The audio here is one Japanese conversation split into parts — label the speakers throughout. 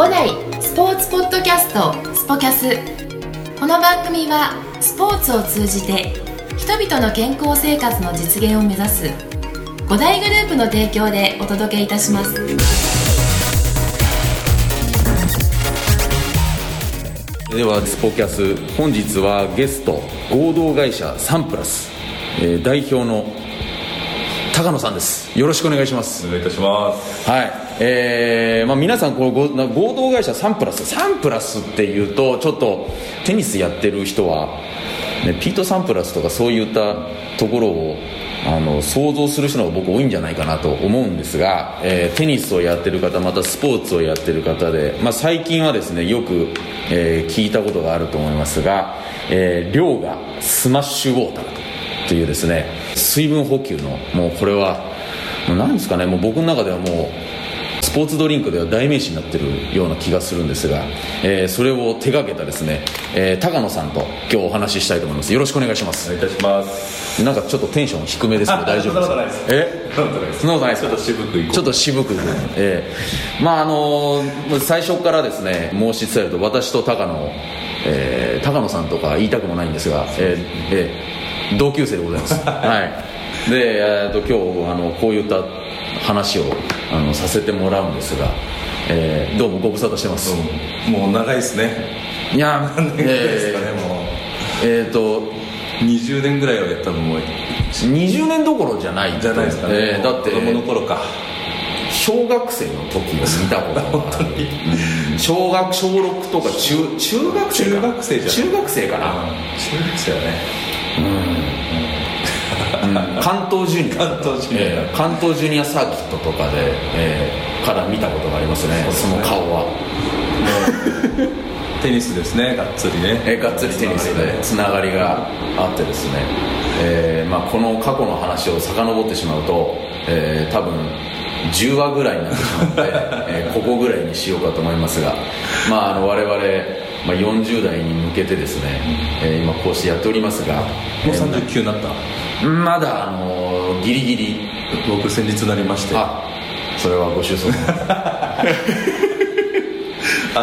Speaker 1: 五代スポーツポッドキャストスポキャス。この番組はスポーツを通じて人々の健康生活の実現を目指す五大グループの提供でお届けいたします。
Speaker 2: ではスポキャス本日はゲスト合同会社サンプラス、えー代表の高野さんです。よろしくお願いします。
Speaker 3: お願いいたします。
Speaker 2: はいえーまあ、皆さんこのご合同会社サンプラス。サンプラスっていうとちょっとテニスやってる人は、ね、ピート・サンプラスとかそういったところをあの想像する人が僕多いんじゃないかなと思うんですが、えーテニスをやってる方またスポーツをやってる方で、まあ、最近はですねよく、えー聞いたことがあると思いますが、えー量がスマッシュウォーターというですね水分補給のもうこれはもう何ですかねもう僕の中ではもうスポーツドリンクでは代名詞になってるような気がするんですが、えーそれを手掛けたですね、えー高野さんと今日お話ししたいと思います。よろしくお願いします。
Speaker 3: お願いいたします。
Speaker 2: なんかちょっとテンション低めですけど大丈夫ですか？え？
Speaker 3: そんなことないです。ちょっと渋く
Speaker 2: ちょっと渋くね、ええまああの最初からですね申し伝えると私と高野、えー高野さんとか言いたくもないんですが、えーえー同級生でございます。はい。で、えー、と今日あのこういった話をあのさせてもらうんですが、えーどうもご無沙汰してます、
Speaker 3: もう長いですね。
Speaker 2: いや
Speaker 3: 何年ぐらいですかね、
Speaker 2: え
Speaker 3: も
Speaker 2: ーえーと
Speaker 3: う20年ぐらいはやったのも
Speaker 2: 20年どころじゃない
Speaker 3: じゃないですかね、
Speaker 2: えーだって
Speaker 3: 子供の頃か。
Speaker 2: 小学生の時を見たことがある。うん。小学小6とか中中学生か。
Speaker 3: 中学生じゃん。
Speaker 2: 中学生かな、
Speaker 3: 中学生はね
Speaker 2: 関東ジュニア
Speaker 3: 関東ジュニア。
Speaker 2: えー関東ジュニアサーキットとかで、えーから見たことがありますね。その顔は、
Speaker 3: テニスですねがっつりね。
Speaker 2: えーがっつりテニスでつながりがあってですね、えーまあ、この過去の話を遡ってしまうと、えー多分10話ぐらいになってしまって、えーここぐらいにしようかと思いますが、まあ、あの我々、まあ、40代に向けてですね、えー今こうしてやっておりますが。
Speaker 3: もう39になった
Speaker 2: まだ、あのギリギリ。
Speaker 3: 僕先日なりまして。あ。
Speaker 2: あそれはご愁傷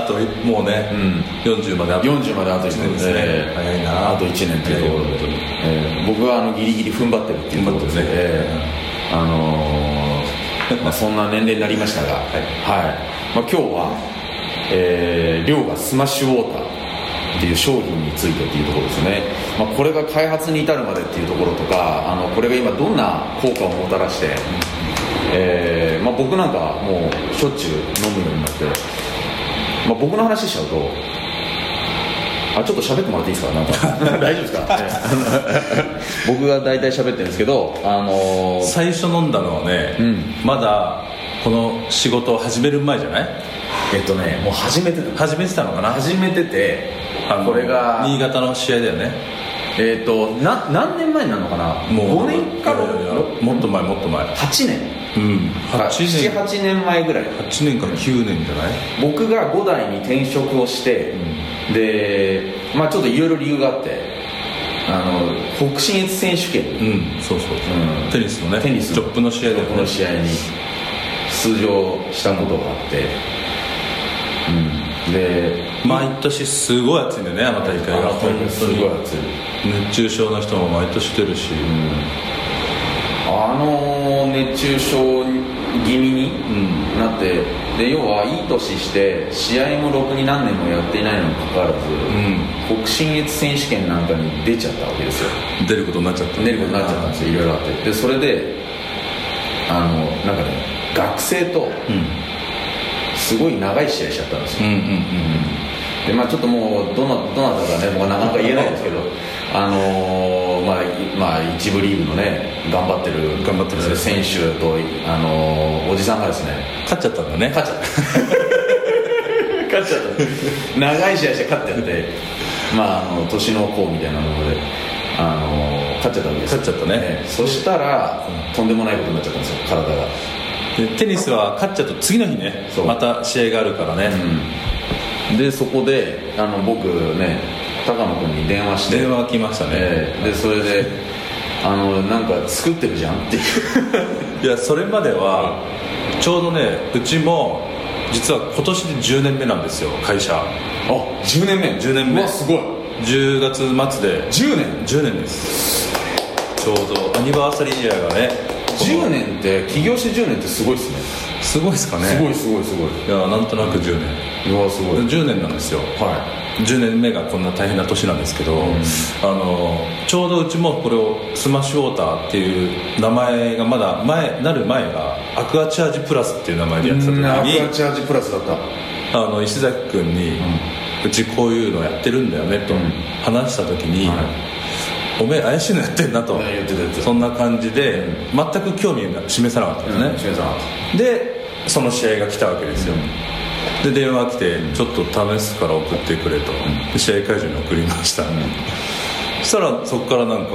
Speaker 3: ともうね、40まであと
Speaker 2: 40まであと1年
Speaker 3: ですね。
Speaker 2: えー
Speaker 3: 早いな。
Speaker 2: あと1年というところで、えー僕はあのギリギリ踏ん張ってるっていうところですね。えーあのー まあ、そんな年齢になりましたが、はい。まあ、今日は、えー、量がスマッシュウォーターっていう商品についてっていうところですね、まあ、これが開発に至るまでっていうところとかあのこれが今どんな効果をもたらして、えーまあ、僕なんかもうしょっちゅう飲むようになって、まあ、僕の話しちゃうとあちょっと喋ってもらっていいですか？なんか。大丈夫ですか、ええ。僕が大体喋ってるんですけどあのー
Speaker 3: 最初飲んだのはね、
Speaker 2: ん。
Speaker 3: まだこの仕事を始める前じゃない？
Speaker 2: えっとねもう始めてた
Speaker 3: 始めてたのかな？
Speaker 2: 始めてて
Speaker 3: あの
Speaker 2: これが
Speaker 3: 新潟の試合だよね
Speaker 2: えっとな何年前になるのかな？
Speaker 3: もう
Speaker 2: 5年か
Speaker 3: いやいやいやもっと前もっと前。
Speaker 2: 8年。
Speaker 3: うん。8年。
Speaker 2: 78年前ぐらい。
Speaker 3: 8年か9年じゃない？
Speaker 2: 僕が5代に転職をして、でまあちょっといろいろ理由があってあの北信越選手権。
Speaker 3: うん。そうそう、
Speaker 2: う。ん。
Speaker 3: テニスのね
Speaker 2: テニス
Speaker 3: トップの試合だよね
Speaker 2: この試合に出場したことがあって、うん、で
Speaker 3: 毎年すごい暑いんだよねあの大会が。
Speaker 2: す
Speaker 3: 当に
Speaker 2: ごい熱い
Speaker 3: 熱中症の人も毎年出るし、
Speaker 2: あの熱中症気味に
Speaker 3: ん。
Speaker 2: なって、で要はいい年して試合もろくに何年もやっていないのにもかかわらず、北信越選手権なんかに出ちゃったわけですよ。
Speaker 3: 出ることになっちゃった。
Speaker 2: 出ることになっちゃったんですよ。いろいろあって。でそれであのなんかね学生とすごい長い試合しちゃったんですよ、
Speaker 3: うんうんうん
Speaker 2: でまあ、ちょっともうどなどなたかねもうなかなか言えないですけど、あのーまあいまあ、一部リーグのね頑張ってる
Speaker 3: 頑張ってる
Speaker 2: 選手と、あのーおじさんがですね
Speaker 3: 勝っちゃったんだね。
Speaker 2: 勝っちゃった。勝っちゃった。長い試合して勝っちゃってまああの年の功みたいなもので、あのー勝っちゃったわけです
Speaker 3: 勝っちゃったね
Speaker 2: そしたら、とんでもないことになっちゃったんですよ体が。
Speaker 3: でテニスは勝っちゃうと次の日ねまた試合があるからね、
Speaker 2: でそこであの僕ね高野君に電話して。
Speaker 3: 電話が来ましたね、
Speaker 2: ええ。でそれであのなんか作ってるじゃんっていう。
Speaker 3: いやそれまではちょうどねうちも実は今年で10年目なんですよ会社。
Speaker 2: あ10年目。
Speaker 3: 10年目。
Speaker 2: すごい。
Speaker 3: 10月末で。
Speaker 2: 10年。
Speaker 3: 10年です。ちょうどアニバーサリーイヤーがね
Speaker 2: 10年って起業して10年ってすごいっすね
Speaker 3: すごいですかね。
Speaker 2: すごいすごいすごい。
Speaker 3: いやなんとなく10年。
Speaker 2: うわすごい。
Speaker 3: 10年なんですよ。
Speaker 2: は
Speaker 3: 10年目がこんな大変な年なんですけど、あのちょうどうちもこれをスマッシュウォーターっていう名前がまだ前なる前がアクアチャージプラスっていう名前でやってた時
Speaker 2: いアクア
Speaker 3: に
Speaker 2: チャージプラスだった。
Speaker 3: あの石崎君に、うちこういうのやってるんだよねと
Speaker 2: ん。
Speaker 3: 話した時に、
Speaker 2: はい。
Speaker 3: おめえ怪しいのやってんなと。そんな感じで全く興味が示さなかったんですね、
Speaker 2: ねさん
Speaker 3: でその試合が来たわけですよ、で電話来てちょっと試すから送ってくれと、で試合会場に送りました、そしたらそこからなんか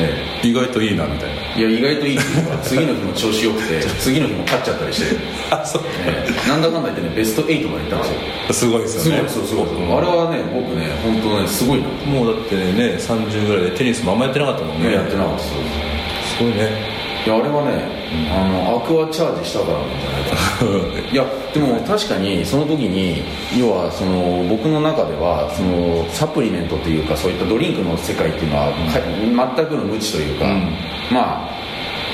Speaker 2: え
Speaker 3: 意外といいなみたいな。
Speaker 2: えいや意外といいっていうか 次の日も調子よくて次の日も勝っちゃったりして、
Speaker 3: あそう。
Speaker 2: ええ。なんだかんだ言ってねベスト8まで行ったんですよ。
Speaker 3: すごいですよね。
Speaker 2: そうすごい。あれはね僕ね本当ねすごいな。
Speaker 3: もうだってね30ぐらいでテニスもあんまやってなかったもんね。
Speaker 2: やってなかったす
Speaker 3: ごいね。
Speaker 2: いやあれはね、あのアクアチャージしたからなんじゃないかな。いやでも確かにその時に要はその僕の中ではそのサプリメントというかそういったドリンクの世界っていうのは、か全くの無知というか、
Speaker 3: うん。
Speaker 2: ま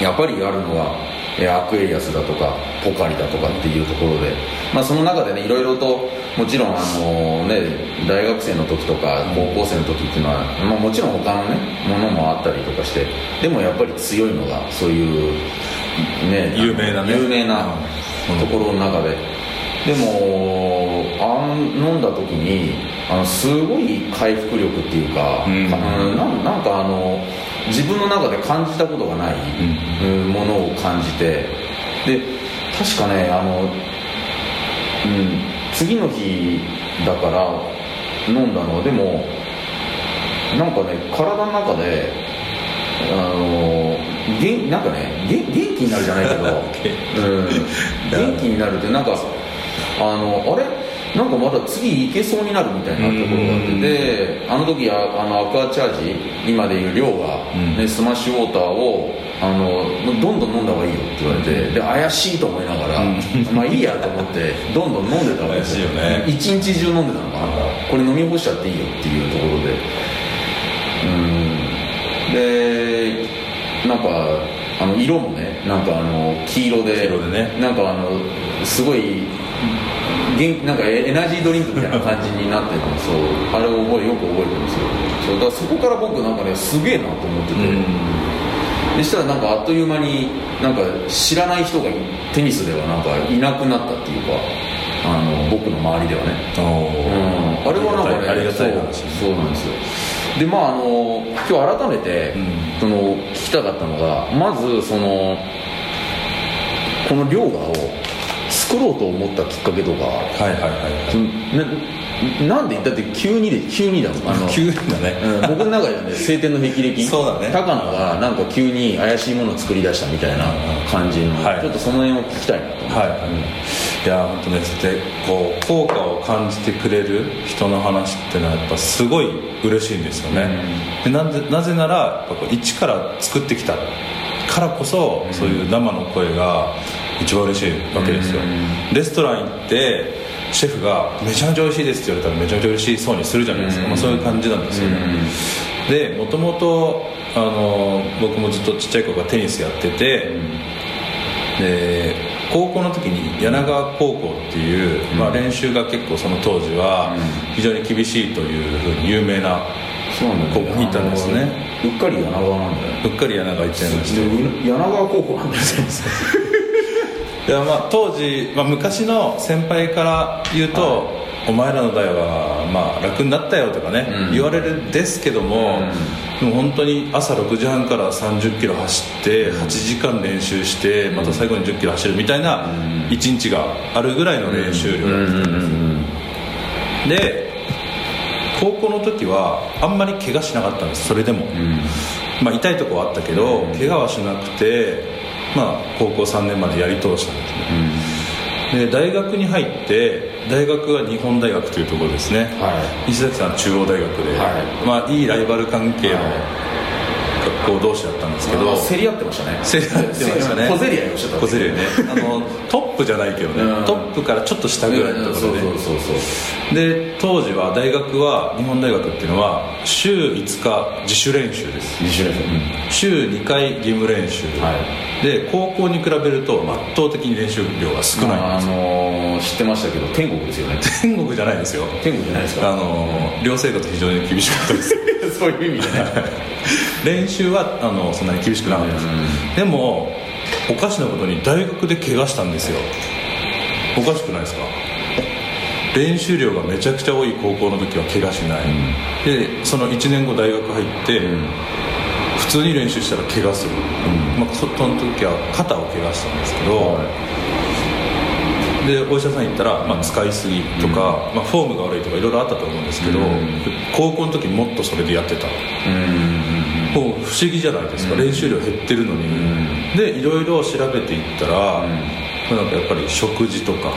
Speaker 2: あやっぱりあるのはえアクエリアスだとかポカリだとかっていうところで、まあ、その中でねいろいろともちろんあの、ね、大学生の時とか高校生の時っていうのは、まあ、もちろん他のねものもあったりとかしてでもやっぱり強いのがそういうね
Speaker 3: 有名なね。
Speaker 2: 有名な
Speaker 3: うん
Speaker 2: ところの中で、でもあん飲んだ時にあのすごい回復力っていうか、
Speaker 3: うん
Speaker 2: なんかあの自分の中で感じたことがない、うん。ものを感じて。で確かねあの、うん、次の日だから飲んだの。はでもなんかね体の中であの元なんかね元元気になるじゃないけど、うん、元気になるってなんかあのあれ？なんかまだ次行けそうになるみたいなところがあって
Speaker 3: うん。
Speaker 2: であの時ああのアクアチャージ今でいう量が、ね
Speaker 3: うん。
Speaker 2: スマッシュウォーターをあのどんどん飲んだ方がいいよって言われて、で怪しいと思いながら、まあいいやと思ってどんどん飲んでたわけですよ
Speaker 3: ね。
Speaker 2: 一日中飲んでたのかな。これ飲み干しちゃっていいよっていうところで。うん。でなんかあの色もねなんかあの黄色で
Speaker 3: 黄色でね。
Speaker 2: なんかあのすごい元気なんかエエナジードリンクみたいな感じになってるのそう。あれを覚えよく覚えてるんですよ。そうだからそこから僕なんかねすげえなと思ってて、でしたらなんかあっという間になんか知らない人がテニスではなんかいなくなったっていうかあの僕の周りではね。
Speaker 3: お
Speaker 2: うん。あれはなんかね
Speaker 3: ありがたい話
Speaker 2: そうそうなんですよ。でまああの今日改めて、
Speaker 3: うん。
Speaker 2: その聞きたかったのがまずそのこの両河を作ろうと思ったきっかけとか。
Speaker 3: はいはいはい
Speaker 2: ななんで？だって急にで急にだもん。あの
Speaker 3: 急だね。
Speaker 2: うん、僕の中ではね 晴天の霹靂。
Speaker 3: そうだね。
Speaker 2: 高野がなんか急に怪しいものを作り出したみたいな感じの、
Speaker 3: はい。
Speaker 2: ちょっとその辺を聞きたいな。と思って
Speaker 3: はい、いや本当ねそうやってこう効果を感じてくれる人の話ってのはやっぱすごい嬉しいんですよね、でなんでなぜならやっぱこう一から作ってきたからこそ、そういう生の声が一番嬉しいわけですよ、レストラン行ってシェフが「めちゃめちゃ美味しいです」って言われたらめちゃめちゃ嬉しそうにするじゃないですか、まあ、そういう感じなんですよね、でもともとあの僕もずっとちっちゃい頃からテニスやってて、で高校の時に柳川高校っていう、まあ、練習が結構その当時は非常に厳しいというふうに有名な
Speaker 2: そうなんだ。
Speaker 3: 高校に行ったんですね。
Speaker 2: うっかり柳川なんだよ。
Speaker 3: うっかり柳川行っちゃいまして。
Speaker 2: で柳川高校なんだよ
Speaker 3: いやまあ当時、まあ、昔の先輩から言うと、お前らの代はまあ楽になったよとかね、
Speaker 2: うん。
Speaker 3: 言われるんですけども、でも本当に朝6時半から3 0キロ走って8時間練習してまた最後に1 0キロ走るみたいな一日があるぐらいの練習量だったんですで高校の時はあんまり怪我しなかったんですそれでも、まあ、痛いとこはあったけど、怪我はしなくて、まあ、高校3年までやり通したんですね、で大学に入って大学は日本大学というところですね、
Speaker 2: は
Speaker 3: 石崎さんは中央大学で、
Speaker 2: はい。
Speaker 3: まあ、いいライバル関係の
Speaker 2: は
Speaker 3: 学校同士だったんですけど
Speaker 2: 競り合ってましたね。
Speaker 3: 競り合ってましたね。
Speaker 2: 小競り合いをしてた
Speaker 3: 小競り合いね。あのトップじゃないけどね、
Speaker 2: うん。
Speaker 3: トップからちょっと下ぐらいのところで、
Speaker 2: そうそうそうそう。
Speaker 3: で当時は大学は日本大学っていうのは週5日自主練習です。
Speaker 2: 自主練習。
Speaker 3: 週2回義務練習、
Speaker 2: は
Speaker 3: で高校に比べると圧倒的に練習量が少ない。ん
Speaker 2: あ
Speaker 3: ですよ、
Speaker 2: のー知ってましたけど天国ですよね。
Speaker 3: 天国じゃないですよ。
Speaker 2: 天国じゃないですか。
Speaker 3: あの寮生活非常に厳しかったです
Speaker 2: そういう意味でね
Speaker 3: 練習はあのそんなに厳しくなかったです、でもおかしなことに大学で怪我したんですよ。おかしくないですか？練習量がめちゃくちゃ多い高校の時は怪我しない、でその1年後大学入って、普通に練習したら怪我する、まあ、そその時は肩を怪我したんですけど、でお医者さん行ったら、まあ、使いすぎとか、まあ、フォームが悪いとかいろいろあったと思うんですけど、高校の時もっとそれでやってた、もう不思議じゃないですか、練習量減ってるのに、でいろいろ調べていったら、まあなんかやっぱり食事とか、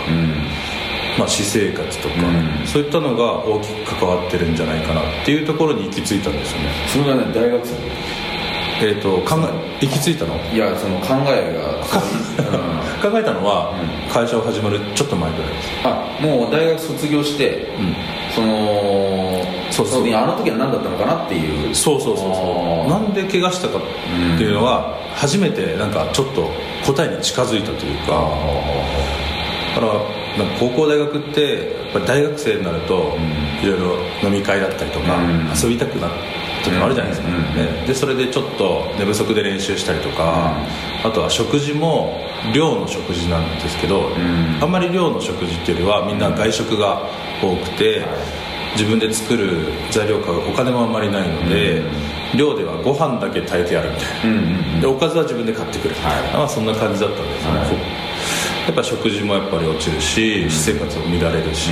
Speaker 3: まあ、私生活とか、そういったのが大きく関わってるんじゃないかなっていうところに行き着いたんですよね。
Speaker 2: それがね大学生
Speaker 3: えっ、と考え行き着いたの？
Speaker 2: いやその考えが、うん
Speaker 3: 考えたのは、会社を始まるちょっと前ぐらいです。
Speaker 2: あもう大学卒業して、その
Speaker 3: そうそう。
Speaker 2: あの時は何だったのかなっていう。
Speaker 3: そうそうそうそう。なんで怪我したかっていうのは、初めてなんかちょっと答えに近づいたというか。だから高校大学ってやっぱり大学生になるといろいろ飲み会だったりとか、
Speaker 2: うん。
Speaker 3: 遊びたくなる時もあるじゃないですか、
Speaker 2: うん
Speaker 3: ね。でそれでちょっと寝不足で練習したりとか、あとは食事も寮の食事なんですけど、
Speaker 2: ん。
Speaker 3: あんまり寮の食事っていうよりはみんな外食が多くて、自分で作る材料買うお金もあんまりないので、寮ではご飯だけ炊いてあるみたいな、
Speaker 2: うんうん
Speaker 3: でおかずは自分で買ってくる、
Speaker 2: はい。
Speaker 3: まあ、そんな感じだったんですね、
Speaker 2: はい。
Speaker 3: やっぱ食事もやっぱり落ちるし、私生活も乱れるし、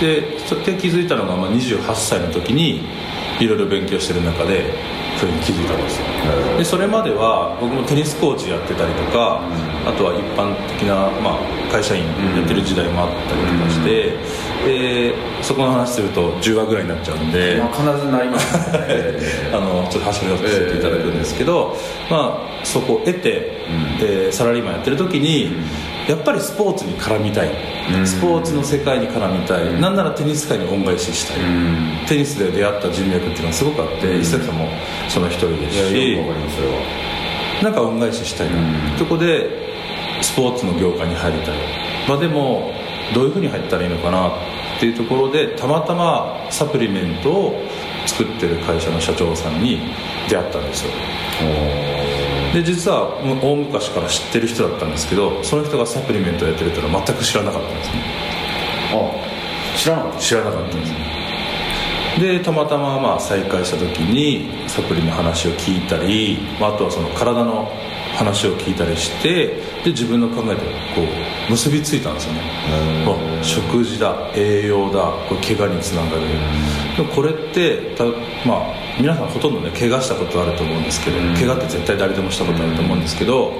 Speaker 3: でそれで気づいたのが、まあ、28歳の時にいろいろ勉強してる中でそれに気づいたんですよ。でそれまでは僕もテニスコーチやってたりとか、あとは一般的な、まあ、会社員やってる時代もあったりとかして、でそこの話すると10話ぐらいになっちゃうんで、
Speaker 2: まあ、必ずなりますね。
Speaker 3: あのちょっと走りをさせていただくんですけど、まあ、そこを得て、でサラリーマンやってる時に、やっぱりスポーツに絡みたい、スポーツの世界に絡みたい、なんならテニス界に恩返ししたい、テニスで出会った人脈っていうのはすごくあって、石崎さんもその一人ですし、
Speaker 2: よくわかりますそれは。
Speaker 3: なんか恩返ししたいな、そこでスポーツの業界に入りたい、まあ、でもどういうふうに入ったらいいのかなっていうところでたまたまサプリメントを作ってる会社の社長さんに出会ったんですよ。で実はもう大昔から知ってる人だったんですけどその人がサプリメントをやってるっていうのは全く知らなかったんですね。
Speaker 2: あ知らなかった。
Speaker 3: 知らなかったんですでたまたままあ再会した時にサプリの話を聞いたり、まあ、あとはその体の話を聞いたりしてで自分の考えとこう結びついたんですよね。あ食事だ栄養だこれ怪我につながる。でもこれってたまあ皆さんほとんどね怪我したことあると思うんですけど怪我って絶対誰でもしたことあると思うんですけど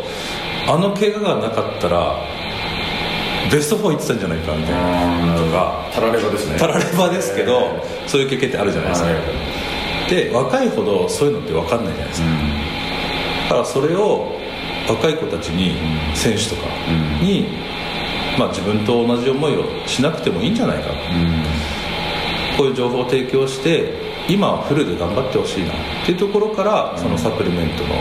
Speaker 3: あの怪我がなかったらベスト4行ってたんじゃないかみたいなとか。
Speaker 2: たらればですね。
Speaker 3: たらればですけど、そういう経験ってあるじゃないですか、
Speaker 2: はい。
Speaker 3: で若いほどそういうのって分かんないじゃないですか、だからそれを若い子たちに、選手とかに、まあ、自分と同じ思いをしなくてもいいんじゃないか、こういう情報を提供して今はフルで頑張ってほしいなっていうところからそのサプリメントの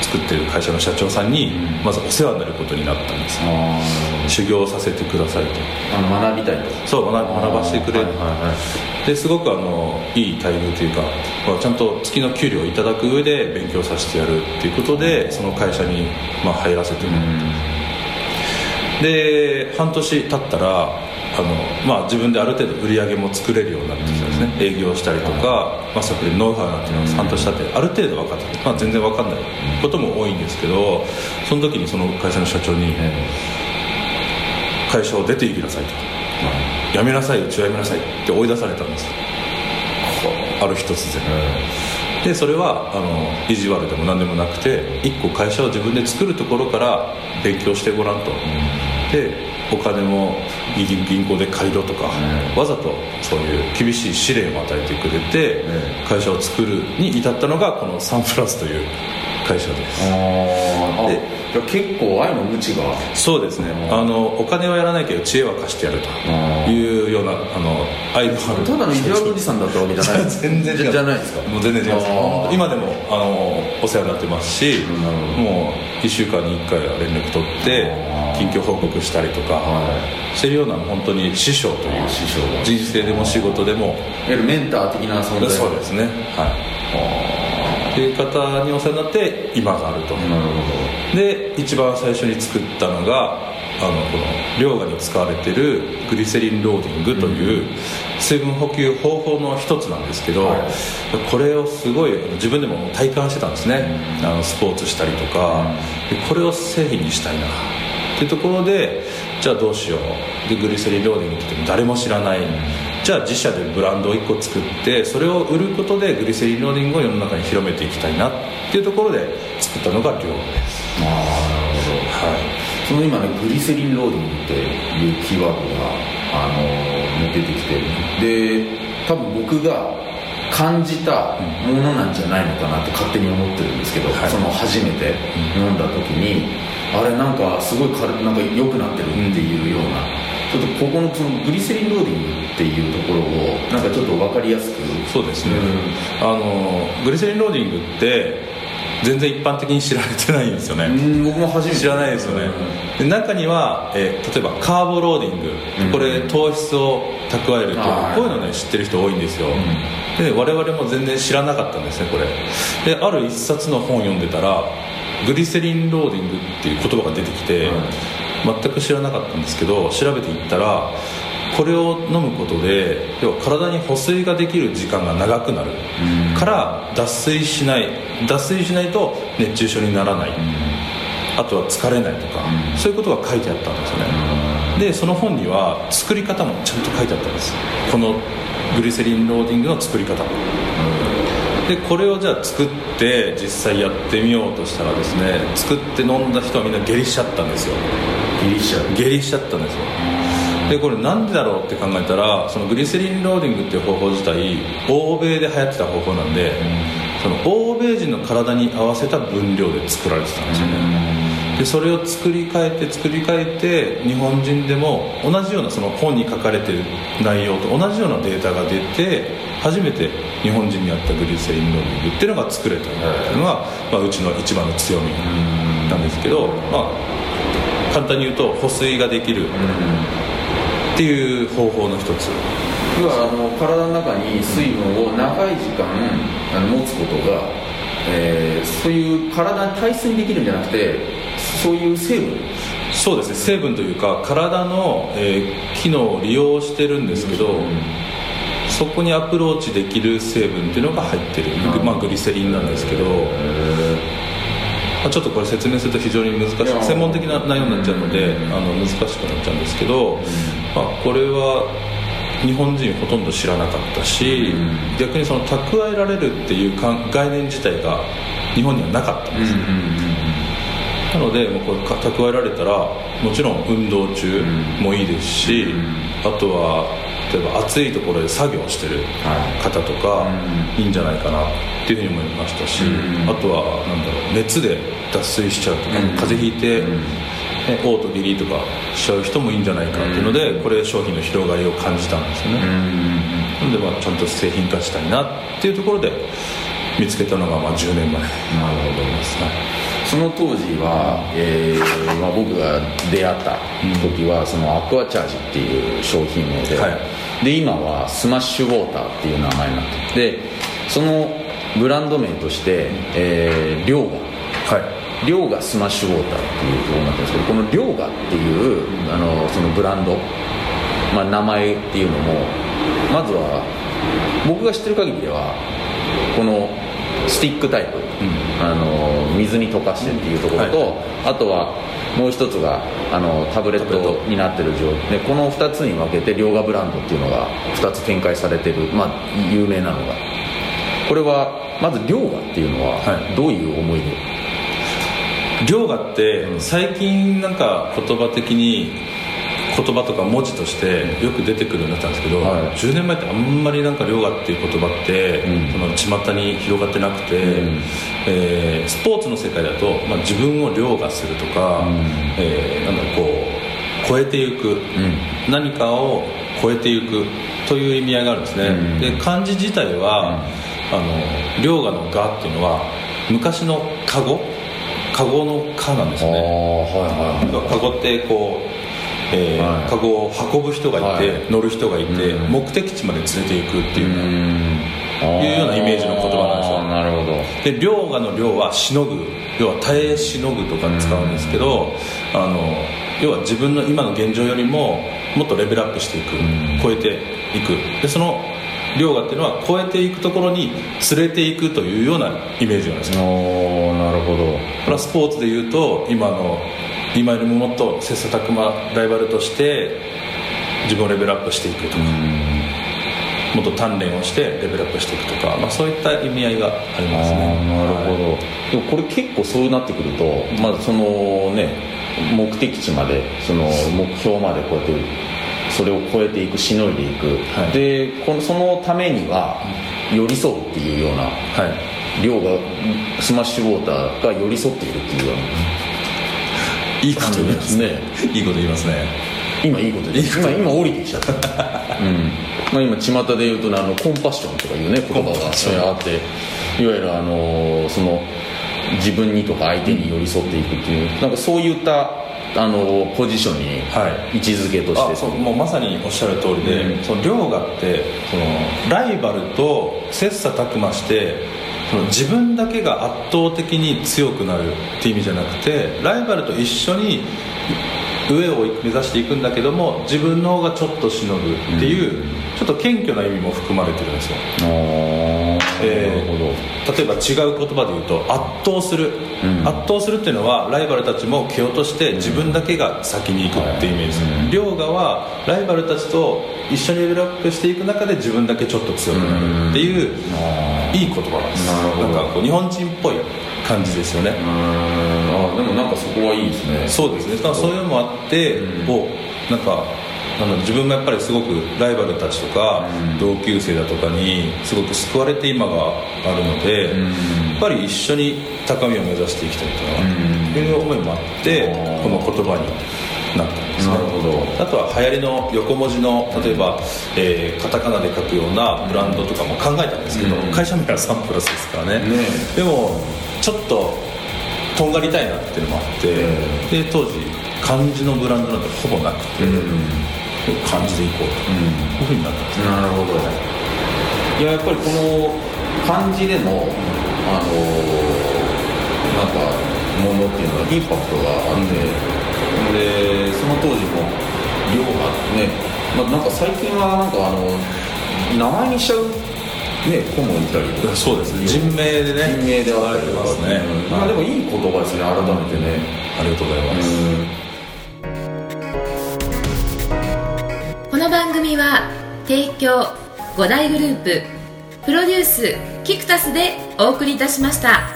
Speaker 3: 作ってる会社の社長さんにまずお世話になることになったんです、
Speaker 2: あ
Speaker 3: 修行させてくださいと。
Speaker 2: あの学びたいと。
Speaker 3: そう学学ばせてくれる、
Speaker 2: はいはいはい
Speaker 3: ですごくあのいい待遇というか、まあ、ちゃんと月の給料をいただく上で勉強させてやるっていうことでその会社にまあ入らせてもらって、で半年経ったらあの、まあ、自分である程度売り上げも作れるようになってきたんですね、営業したりとか、まあ、サプリノウハウなんていうのは半年経ってある程度分かってて、まあ、全然分かんないことも多いんですけどその時にその会社の社長に会社を出て行きなさいと辞めなさいうちは辞めなさいって追い出されたんですある日突然でそれはあの意地悪でも何でもなくて一個会社を自分で作るところから勉強してごらんと。でお金も銀銀行で借りろとか、わざとそういう厳しい試練を与えてくれて、会社を作るに至ったのがこのサンプラスという会社です。で
Speaker 2: 結構愛の無知が。
Speaker 3: そうですね。あのお金はやらないけど知恵は貸してやると。いうようなあの愛のある。
Speaker 2: ただのイデアルおじさんだったわけじゃな。い
Speaker 3: 全然違う。
Speaker 2: じゃないですか。
Speaker 3: もう全然違います今でもあのお世話になってますしもう1週間に1回は連絡取って近況報告したりとか
Speaker 2: は
Speaker 3: してるような本当に師匠という
Speaker 2: 師匠が。
Speaker 3: 人生でも仕事でも。
Speaker 2: いわゆるメンター的な存在。
Speaker 3: そうですね。はいっていう方にお世話になって今があると。
Speaker 2: なるほ
Speaker 3: で一番最初に作ったのがあのこの溶河に使われてるグリセリンローディングという水分補給方法の一つなんですけど、
Speaker 2: はい。
Speaker 3: これをすごい自分でも体感してたんですね、あのスポーツしたりとか、でこれを製品にしたいな。っていうところでじゃあどうしよう。でグリセリンローディングって言っても誰も知らない、じゃあ自社でブランドを1個作ってそれを売ることでグリセリンローディングを世の中に広めていきたいなっていうところで作ったのが量です。
Speaker 2: どああなるほど。
Speaker 3: はい。
Speaker 2: その今ねグリセリンローディングっていうキーワードが、あのー出てきてで多分僕が感じたものなんじゃないのかなって勝手に思ってるんですけど、
Speaker 3: はい。
Speaker 2: その初めて飲んだ時に、あれなんかすごい軽なんか良くなってるっていうような、ちょっとここのそのグリセリンローディングっていうところをなんかちょっと分かりやすく。
Speaker 3: そうですね、あのグリセリンローディングって全然一般的に知られてないんですよね、
Speaker 2: うん僕も初めて。
Speaker 3: 知らないですよね、で中には、えー例えばカーボローディング、
Speaker 2: うん。
Speaker 3: これ糖質を蓄えるとこういうのね知ってる人多いんですよ、で我々も全然知らなかったんですねこれ。である一冊の本を読んでたらグリセリンローディングっていう言葉が出てきて、全く知らなかったんですけど調べていったらこれを飲むことで要は体に保水ができる時間が長くなる。から脱水しない。脱水しないと熱中症にならない、あとは疲れないとか、そういうことが書いてあったんですよね、でその本には作り方もちゃんと書いてあったんです。このグリセリンローディングの作り方。でこれをじゃあ作って実際やってみようとしたらですね作って飲んだ人はみんな下痢しちゃったんですよ
Speaker 2: ギリシャ。
Speaker 3: 下痢しちゃったんですよ。でこれなんでだろうって考えたらそのグリセリンローディングっていう方法自体欧米で流行ってた方法なんで、その欧米人の体に合わせた分量で作られてたんですよね、でそれを作り変えて作り変えて日本人でも同じようなその本に書かれてる内容と同じようなデータが出て初めて日本人に合ったグリセリンローディングっていうのが作れたっていうのが、まあ、うちの一番の強みなんですけど、まあ、簡単に言うと保水ができる。っていう方法の一つ。
Speaker 2: 要はあの体の中に水分を長い時間あの持つことが、えーそういう体に体質にできるんじゃなくてそういう成分。
Speaker 3: そうですね。成分というか体の、えー機能を利用してるんですけど、そこにアプローチできる成分っていうのが入ってる、まあ、グリセリンなんですけど、まあ、ちょっとこれ説明すると非常に難しい。専門的な内容になっちゃうので、あの難しくなっちゃうんですけど、まあ、これは日本人ほとんど知らなかったし、逆にその蓄えられるっていうか概念自体が日本にはなかったんです、なのでもうこれか蓄えられたらもちろん運動中もいいですし、あとは例えば暑いところで作業してる方とかいいんじゃないかなっていうふうに思いましたし、
Speaker 2: うん。
Speaker 3: あとはなんだろう熱で脱水しちゃうとか、
Speaker 2: うん。
Speaker 3: 風邪ひいて、ね、嘔吐下痢とかしちゃう人もいいんじゃないかっていうので、これ商品の広がりを感じたんですよね、なのでまあちゃんと製品化したいなっていうところで見つけたのがまあ10年前。
Speaker 2: なるほどその当時は、えーまあ、僕が出会った時は、そのアクアチャージっていう商品名で、
Speaker 3: は
Speaker 2: で今はスマッシュウォーターっていう名前になっててでそのブランド名として、えー、量が
Speaker 3: はい。
Speaker 2: 量がスマッシュウォーターっていうことになってるんですけどこの量がっていうあのそのブランド、まあ、名前っていうのもまずは僕が知ってる限りではこのスティックタイプ、あの水に溶かしてっていうところと、
Speaker 3: うん
Speaker 2: あとはもう一つがあのタブレットになってる状態でこの2つに分けて両河ブランドっていうのが2つ展開されてる、まあ、有名なのが。これはまず両河っていうのは
Speaker 3: はい。
Speaker 2: どういう思いで、
Speaker 3: 量がって最近なんか言葉的に言葉とか文字としてよく出てくるようになったんですけど、
Speaker 2: はい。
Speaker 3: 10年前ってあんまりなんか量がっていう言葉って、
Speaker 2: うん。
Speaker 3: その巷に広がってなくて、
Speaker 2: うん。
Speaker 3: えースポーツの世界だと、まあ、自分を凌駕するとか、
Speaker 2: うん。
Speaker 3: えーなんだろうこう超えていく、
Speaker 2: うん。
Speaker 3: 何かを超えていくという意味合いがあるんですね、
Speaker 2: うん。
Speaker 3: で漢字自体は、あの凌駕の「が」っていうのは昔のカゴ？カゴの「か」なんですね。
Speaker 2: はいはい
Speaker 3: カゴってこう、えカゴを運ぶ人がいて、
Speaker 2: はい。
Speaker 3: 乗る人がいて、
Speaker 2: うん。
Speaker 3: 目的地まで連れていくっていうう、
Speaker 2: ん。
Speaker 3: いうようなイメージの言葉なんですよ。
Speaker 2: なるほど。
Speaker 3: で凌駕の「凌」はしのぐ要は耐えしのぐとか使うんですけど、あの要は自分の今の現状よりももっとレベルアップしていく、
Speaker 2: ん。
Speaker 3: 超えていく。でその凌駕っていうのは超えていくところに連れていくというようなイメージなんですよ。
Speaker 2: おーなるほど。
Speaker 3: スポーツでいうと今の今よりももっと切磋琢磨ライバルとして自分をレベルアップしていくとか、もっと鍛錬をしてレベルアップしていくとか、まあ、そういった意味合いがありますね。
Speaker 2: なるほど、
Speaker 3: はい。
Speaker 2: でもこれ結構そうなってくると、まあ、そのね目的地までその目標までこうやってそれを超えていくしのいでいく、
Speaker 3: はい。
Speaker 2: でこのそのためには寄り添うっていうような
Speaker 3: はい。
Speaker 2: 量がスマッシュウォーターが寄り添っているっていうよう
Speaker 3: いいこと言い
Speaker 2: な
Speaker 3: ます
Speaker 2: ね。
Speaker 3: いいこと言いますね。
Speaker 2: 今いいことです。今今降りてきちゃった、うん。まあ、今巷で言うとねあのコンパッションとかいうね言葉が。あって。いわゆるあのその自分にとか相手に寄り添っていくっていうなんかそういったあのポジションに
Speaker 3: はい
Speaker 2: 位置づけとして、
Speaker 3: あそうもうまさにおっしゃる通りで、
Speaker 2: うん。
Speaker 3: その凌駕ってそのライバルと切磋琢磨して自分だけが圧倒的に強くなるっていう意味じゃなくてライバルと一緒に上を目指していくんだけども自分の方がちょっとしのぐっていう、ちょっと謙虚な意味も含まれてるんですよえ例えば違う言葉で言うと圧倒する、
Speaker 2: うん。
Speaker 3: 圧倒するっていうのはライバルたちも蹴落として自分だけが先に行くっていうイメージ。
Speaker 2: うん。
Speaker 3: 凌駕はライバルたちと一緒にレベルアップしていく中で自分だけちょっと強くなるっていう、
Speaker 2: あ
Speaker 3: いい言葉なんです
Speaker 2: な
Speaker 3: んかこう日本人っぽい感じですよね、
Speaker 2: あでもなんかそこはいいですね。
Speaker 3: そうですね。そういうのもあって、
Speaker 2: うん。
Speaker 3: おなんかなんだ自分もやっぱりすごくライバルたちとか、
Speaker 2: うん。
Speaker 3: 同級生だとかにすごく救われて今があるので、
Speaker 2: うん。
Speaker 3: やっぱり一緒に高みを目指していきたいと
Speaker 2: うん。
Speaker 3: いう思いもあって、この言葉になったんですね。
Speaker 2: なるほど。
Speaker 3: あとは流行りの横文字の例えば、えーカタカナで書くようなブランドとかも考えたんですけど、
Speaker 2: うん。
Speaker 3: 会社名はサンプラスですからね。
Speaker 2: ね
Speaker 3: でもちょっととんがりたいなっていうのもあって、で当時漢字のブランドなんてほぼなくて、漢字でいこうと、こういうふうになったんですね。
Speaker 2: なるほど。いややっぱりこの漢字でのあのなんかものっていうのはインパクトがあって、でその当時も量がね、まあ、なんか最近はなんかあの名前にしちゃうね子もいたりとか。
Speaker 3: そうですね。人名でね。
Speaker 2: 人名であったりとか
Speaker 3: ますね、
Speaker 2: うん。まあでもいい言葉ですね。改めてね。
Speaker 3: ありがとうございます、
Speaker 1: 番組は提供五大グループプロデュースキクタスでお送りいたしました。